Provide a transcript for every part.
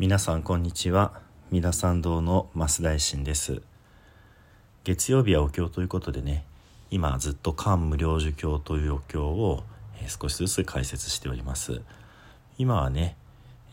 皆さんこんにちは。三田参道の増大臣です。月曜日はお経ということでね今ずっと漢無量寿経というお経を少しずつ解説しております。今はね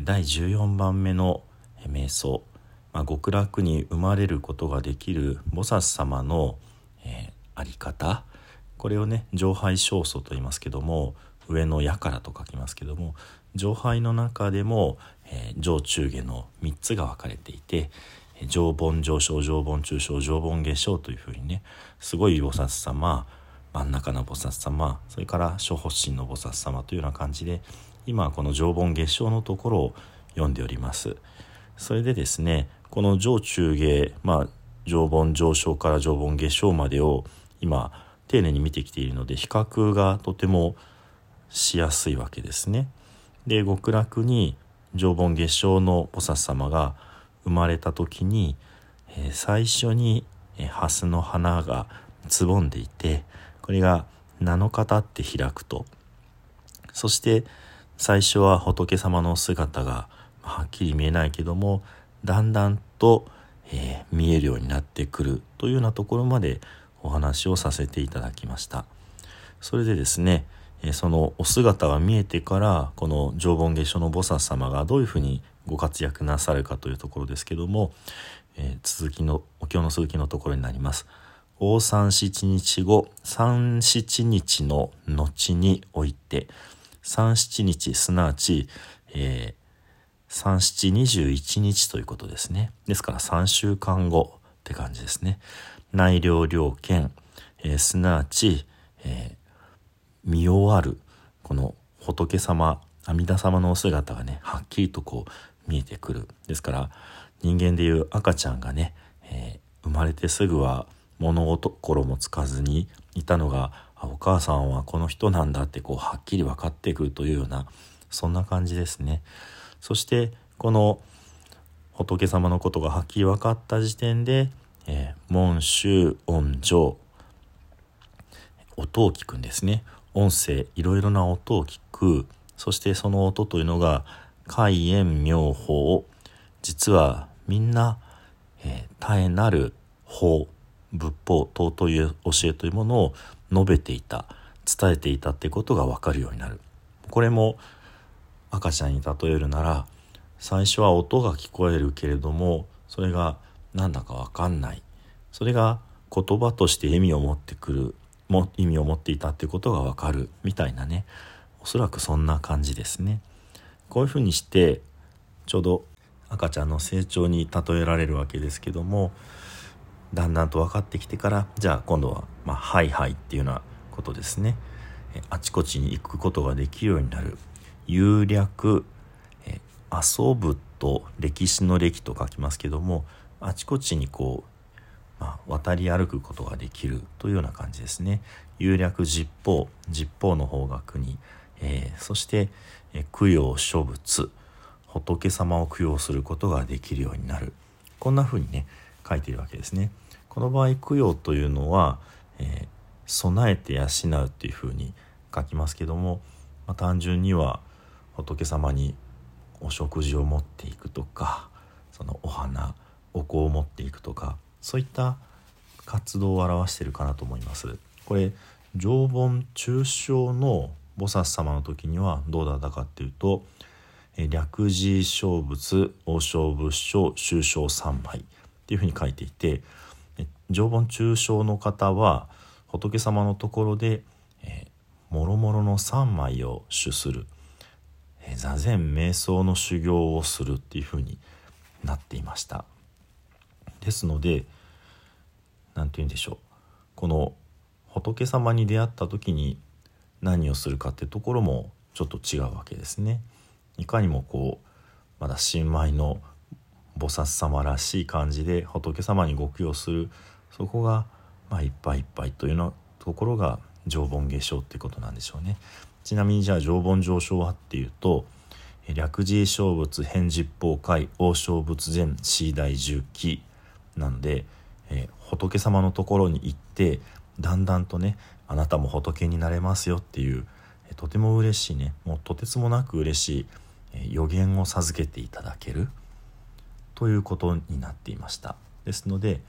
第14番目の瞑想、まあ、極楽に生まれることができる菩薩様の、えー、あり方。これをね上拝正祖と言いますけども上の矢からと書きますけども上杯の中でも、えー、上中下の3つが分かれていて上盆上昇上盆中昇上盆下昇というふうにねすごい菩薩様真ん中の菩薩様それから諸発心の菩薩様というような感じで今この上盆下昇のところを読んでおります。それでですねこの上中下まあ上盆上昇から上盆下昇までを今丁寧に見てきているので比較がとてもしやすいわけですね。で極楽に上盆月照の菩薩様が生まれた時に、えー、最初に、蓮の花がつぼんでいてこれが7日経って開くとそして最初は仏様の姿がはっきり見えないけどもだんだんと、えー、見えるようになってくるというようなところまでお話をさせていただきました。それでですねそのお姿が見えてからこの上盆下所の菩薩様がどういうふうにご活躍なさるかというところですけども、え、続きのお経の続きのところになります。大三七日後三七日の後において三七日すなわち、えー、三七二十一日ということですね。ですから3週間後って感じですね。内領領権、えー、すなわち、えー見終わるこの仏様阿弥陀様のお姿がねはっきりとこう見えてくるですから人間でいう赤ちゃんがね、えー、生まれてすぐは物心もつかずにいたのがお母さんはこの人なんだってこうはっきり分かってくるというようなそんな感じですね。そしてこの仏様のことがはっきり分かった時点で、えー、門宗音上音を聞くんですね音声いろいろな音を聞く。そしてその音というのが開演妙法実はみんな、えー、絶えなる法仏法尊い教えというものを述べていた伝えていたってことが分かるようになる。これも赤ちゃんに例えるなら最初は音が聞こえるけれどもそれが何だか分かんない。それが言葉として意味を持ってくる。も意味を持っていたっていうことがわかるみたいなね。おそらくそんな感じですね。こういうふうにしてちょうど赤ちゃんの成長に例えられるわけですけどもだんだんと分かってきてからじゃあ今度は「まあ、ハイハイ」っていうようなことですね。あちこちに行くことができるようになる。有略遊ぶと歴史の歴と書きますけどもあちこちにこうまあ、渡り歩くことができるというような感じですね。有略十方十方の方角に、えー、そして、え供養諸仏仏様を供養することができるようになるこんな風にね書いているわけですね。この場合供養というのは、えー、備えて養うっていう風に書きますけども、まあ、単純には仏様にお食事を持っていくとかそのお花お香を持っていくとかそういった活動を表しているかなと思います。これ常盆中小の菩薩様の時にはどうだったかっていうと略寺小仏王将仏書終章三枚っていうふうに書いていて常盆中小の方は仏様のところで、もろもろの三枚を主する、座禅瞑想の修行をするっていうふうになっていました。ですので何て言うんでしょうこの仏様に出会った時に何をするかってところもちょっと違うわけですね。いかにもこうまだ新米の菩薩様らしい感じで仏様にご供養するそこが、まあ、いっぱいいっぱいというようなところが常盆下昇ってことなんでしょうね。ちなみにじゃあ常盆上昇はっていうと略寺小仏返十法会王将仏前 C 大重記なので、えー、仏様のところに行ってだんだんとねあなたも仏になれますよっていう、えー、とても嬉しいねもうとてつもなく嬉しい、えー、予言を授けていただけるということになっていました。ですので、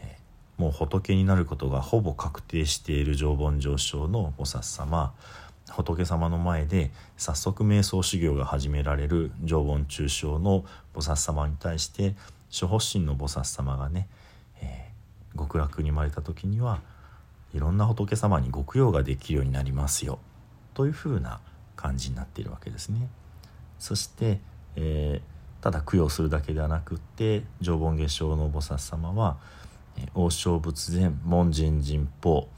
えー、もう仏になることがほぼ確定している常盆上昇の菩薩様仏様の前で早速瞑想修行が始められる常盆中傷の菩薩様に対して諸発心の菩薩様がね、えー、極楽に生まれた時にはいろんな仏様にご供養ができるようになりますよというふうな感じになっているわけですね。そして、えー、ただ供養するだけではなくって常盆下生の菩薩様は王将仏前門人人法、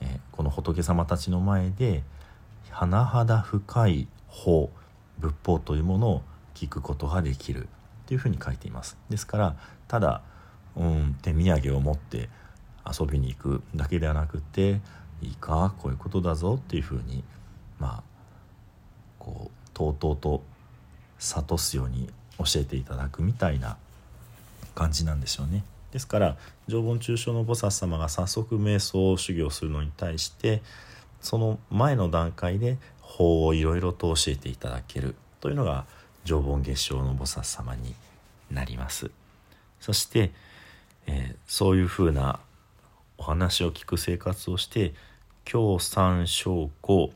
えー、この仏様たちの前で甚だ深い法仏法というものを聞くことができるというふうに書いていますですからただ、うん、手土産を持って遊びに行くだけではなくていいかこういうことだぞっていうふうにまあこうとうとうと諭すように教えていただくみたいな感じなんでしょうね。ですから常盆中傷の菩薩様が早速瞑想修行するのに対してその前の段階で法をいろいろと教えていただけるというのが常盆月照の菩薩様になりますそして、えー、そういうふうなお話を聞く生活をして今日三小項、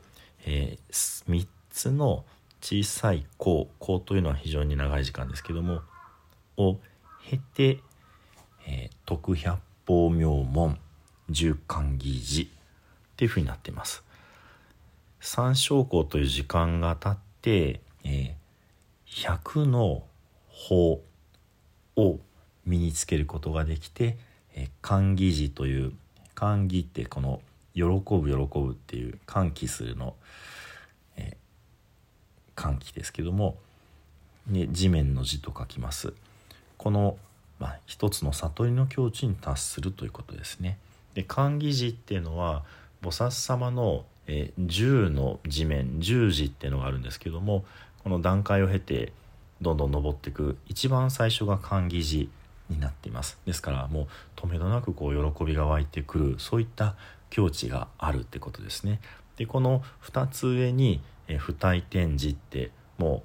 えー、3つの小さい項項というのは非常に長い時間ですけどもを経て、えー、徳百法明門十貫義寺っていうふうになっています。三小項という時間が経って、えー、100の法を身につけることができて、歓喜時という歓喜ってこの喜ぶ喜ぶっていう歓喜するの、歓喜ですけども、ね、地面の字と書きます。この、まあ、一つの悟りの境地に達するということですね。で歓喜時っていうのは菩薩様の、えー、10の地面十字っていうのがあるんですけどもこの段階を経てどんどん登っていく一番最初が歓喜寺になっています。ですからもう止めどなくこう喜びが湧いてくるそういった境地があるってことですね。でこの2つ上に、不退転寺っても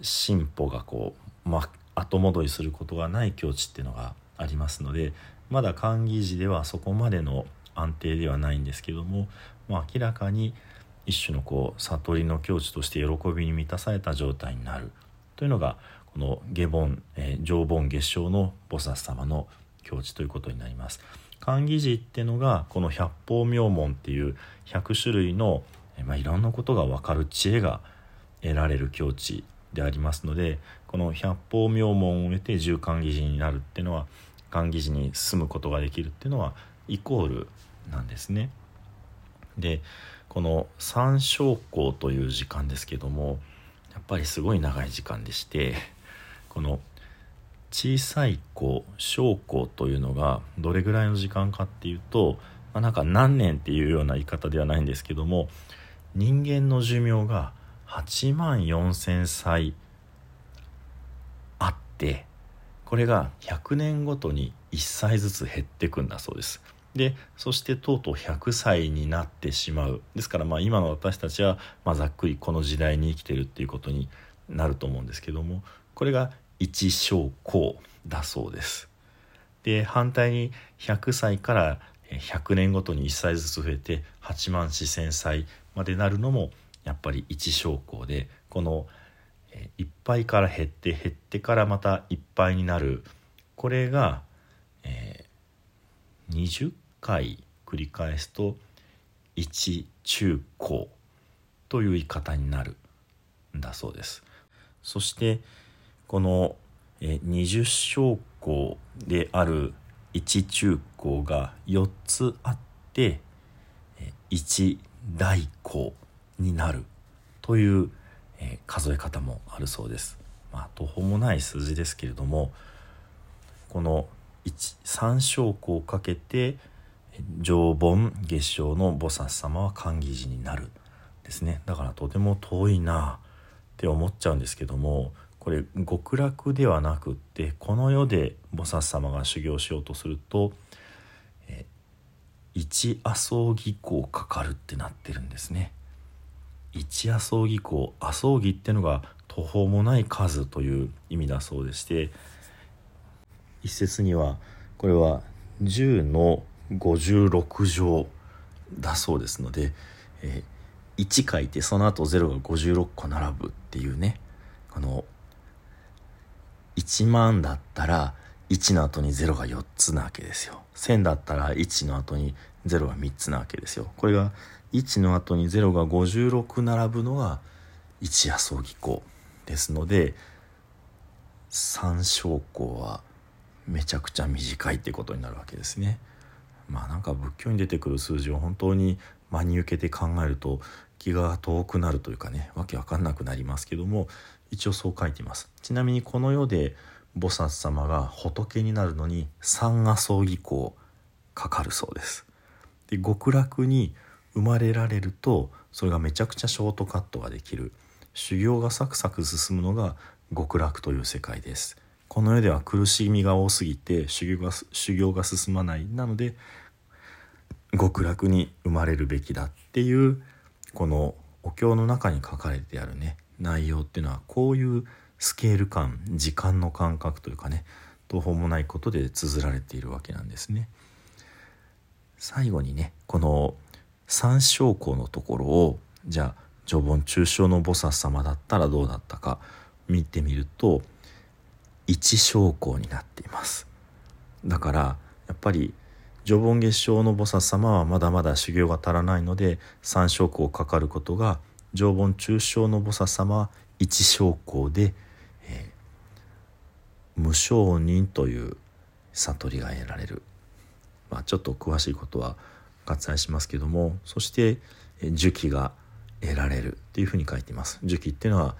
う進歩がこう、ま、後戻りすることがない境地っていうのがありますのでまだ歓喜寺ではそこまでの安定ではないんですけども、まあ、明らかに一種のこう悟りの境地として喜びに満たされた状態になるというのがこの下凡、えー、上凡月照の菩薩様の境地ということになります。寛義寺っていうのがこの百法明門っていう100種類の、まあ、いろんなことが分かる知恵が得られる境地でありますのでこの百法明門を得て十寛義寺になるっていうのは寛義寺に住むことができるっていうのはイコールなんですね。でこの三小項という時間ですけどもやっぱりすごい長い時間でしてこの小さい子小子というのがどれぐらいの時間かっていうと、まあ、なんか何年っていうような言い方ではないんですけども人間の寿命が8万4,000歳あってこれが100年ごとに1歳ずつ減ってくんだそうです。でそしてとうとう100歳になってしまうですからまあ今の私たちはまあざっくりこの時代に生きてるっていうことになると思うんですけどもこれが一小項だそうです。で反対に100歳から100年ごとに1歳ずつ増えて8万4,000歳までなるのもやっぱり一小項でこのいっぱいから減って減ってからまたいっぱいになるこれが、20回繰り返すと1中高という言い方になるんだそうですそしてこの20小項である1中高が4つあって1大項になるという数え方もあるそうです。まあ途方もない数字ですけれどもこの3小項をかけて常盆月照の菩薩様は寛義寺になるですねだからとても遠いなって思っちゃうんですけどもこれ極楽ではなくってこの世で菩薩様が修行しようとすると一麻生義行かかるってなってるんですね。一麻生義行麻生義ってのが途方もない数という意味だそうでして一説にはこれは10の56乗だそうですので、えー、1書いてその後0が56個並ぶっていうねこの1万だったら1の後に0が4つなわけですよ。1000だったら1の後に0が3つなわけですよ。これが1の後に0が56並ぶのが一夜葬儀行ですので三小項はめちゃくちゃ短いってことになるわけですね。まあなんか仏教に出てくる数字を本当に真に受けて考えると気が遠くなるというかねわけわかんなくなりますけども一応そう書いています。ちなみにこの世で菩薩様が仏になるのに三阿葬儀行かかるそうです。で極楽に生まれられるとそれがめちゃくちゃショートカットができる。修行がサクサク進むのが極楽という世界です。この世では苦しみが多すぎて修行が修行が進まないなので極楽に生まれるべきだっていうこのお経の中に書かれてあるね内容っていうのはこういうスケール感時間の感覚というかね途方もないことで綴られているわけなんですね。最後にねこの三章項のところをじゃあ序本中小の菩薩様だったらどうだったか見てみると一章項になっています。だからやっぱり序本月照の菩薩様はまだまだ修行が足らないので三章項かかることが常盆中小の菩薩様は一章項で、えー、無承認という悟りが得られる、まあ、ちょっと詳しいことは割愛しますけどもそして寿期が得られるっていうふうに書いています。寿期っていうのは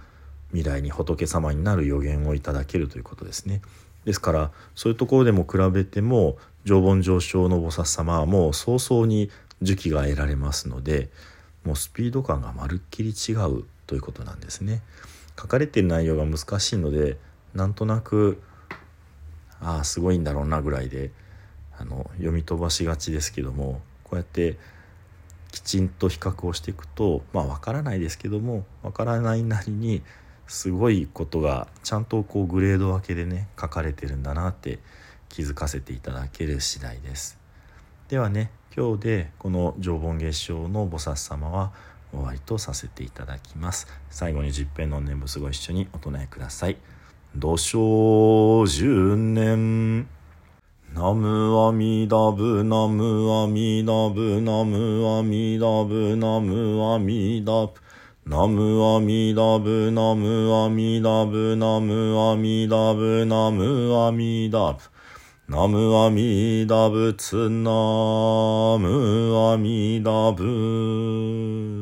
未来に仏様になる予言をいただけるということですね。ですからそういうところでも比べても常盆上昇の菩薩様はもう早々に寿期が得られますのでもうスピード感がまるっきり違うということなんですね。書かれてる内容が難しいのでなんとなくああすごいんだろうなぐらいであの読み飛ばしがちですけどもこうやってきちんと比較をしていくとまあ分からないですけども分からないなりにすごいことがちゃんとこうグレード分けでね書かれてるんだなって気づかせていただける次第です。ではね今日でこの常盆月照の菩薩様は終わりとさせていただきます。最後に十遍の念仏ご一緒にお唱えください。土生十年ナムアミダブナムアミダブナムアミダブナムアミダブナムアミダブナムアミダブナムアミダブナムアミダブ。ナムアミダブツナムアミダブ。